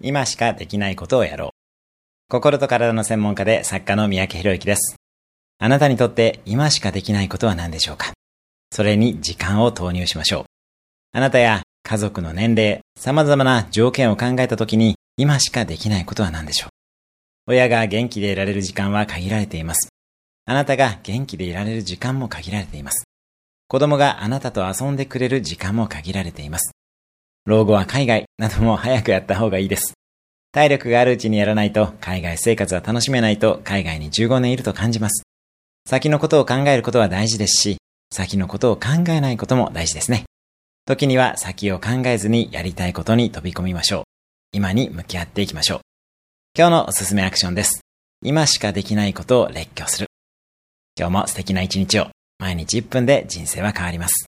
今しかできないことをやろう。心と体の専門家で作家の三宅博之です。あなたにとって今しかできないことは何でしょうか？それに時間を投入しましょう。あなたや家族の年齢、様々な条件を考えたときに今しかできないことは何でしょう？親が元気でいられる時間は限られています。あなたが元気でいられる時間も限られています。子供があなたと遊んでくれる時間も限られています。老後は海外なども早くやった方がいいです。体力があるうちにやらないと海外生活は楽しめないと海外に15年いると感じます。先のことを考えることは大事ですし、先のことを考えないことも大事ですね。時には先を考えずにやりたいことに飛び込みましょう。今に向き合っていきましょう。今日のおすすめアクションです。今しかできないことを列挙する。今日も素敵な一日を。毎日1分で人生は変わります。